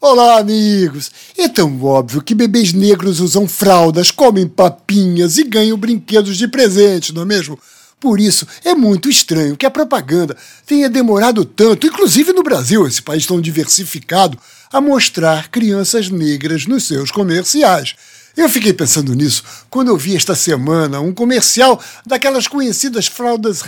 Olá, amigos! É tão óbvio que bebês negros usam fraldas, comem papinhas e ganham brinquedos de presente, não é mesmo? Por isso, é muito estranho que a propaganda tenha demorado tanto, inclusive no Brasil, esse país tão diversificado, a mostrar crianças negras nos seus comerciais. Eu fiquei pensando nisso quando eu vi esta semana um comercial daquelas conhecidas fraldas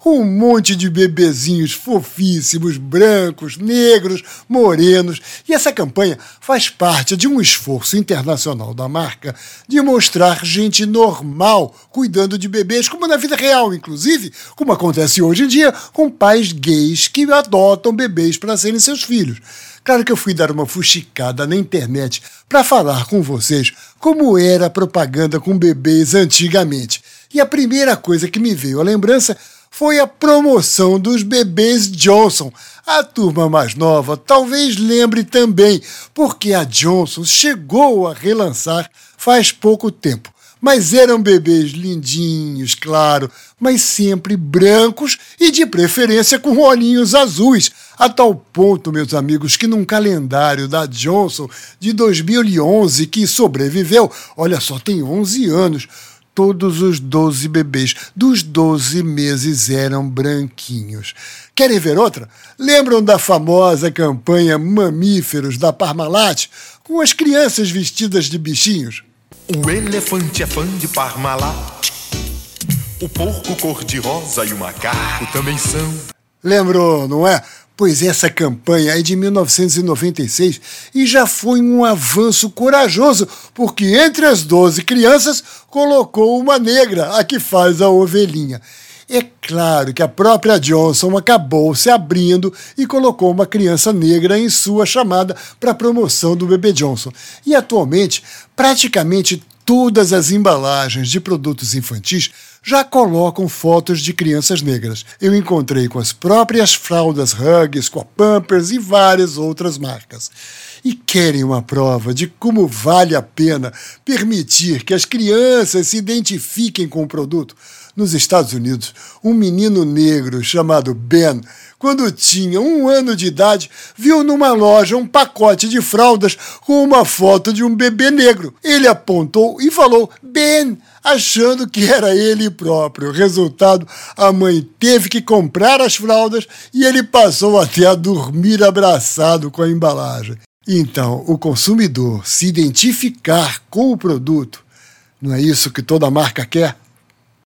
com um monte de bebezinhos fofíssimos, brancos, negros, morenos. E essa campanha faz parte de um esforço internacional da marca de mostrar gente normal cuidando de bebês, como na vida real, inclusive, como acontece hoje em dia com pais gays que adotam bebês para serem seus filhos. Claro que eu fui dar uma fuxicada na internet para falar com vocês como era a propaganda com bebês antigamente. E a primeira coisa que me veio à lembrança foi a promoção dos bebês Johnson. A turma mais nova talvez lembre também, porque a Johnson chegou a relançar faz pouco tempo mas eram bebês lindinhos, claro, mas sempre brancos e de preferência com olhinhos azuis, a tal ponto, meus amigos, que num calendário da Johnson de 2011 que sobreviveu, olha só, tem 11 anos, todos os 12 bebês dos 12 meses eram branquinhos. Querem ver outra? Lembram da famosa campanha Mamíferos da Parmalat, com as crianças vestidas de bichinhos? O elefante é fã de Parmalat. O porco cor-de-rosa e o macaco também são. Lembrou, não é? Pois essa campanha é de 1996 e já foi um avanço corajoso, porque entre as 12 crianças colocou uma negra, a que faz a ovelhinha. É claro que a própria Johnson acabou se abrindo e colocou uma criança negra em sua chamada para promoção do bebê Johnson. E atualmente, praticamente todas as embalagens de produtos infantis já colocam fotos de crianças negras. Eu encontrei com as próprias fraldas Huggies, com a Pampers e várias outras marcas. E querem uma prova de como vale a pena permitir que as crianças se identifiquem com o produto? Nos Estados Unidos, um menino negro chamado Ben, quando tinha um ano de idade, viu numa loja um pacote de fraldas com uma foto de um bebê negro. Ele apontou e falou: Ben, achando que era ele próprio. Resultado, a mãe teve que comprar as fraldas e ele passou até a dormir abraçado com a embalagem. Então, o consumidor se identificar com o produto, não é isso que toda marca quer?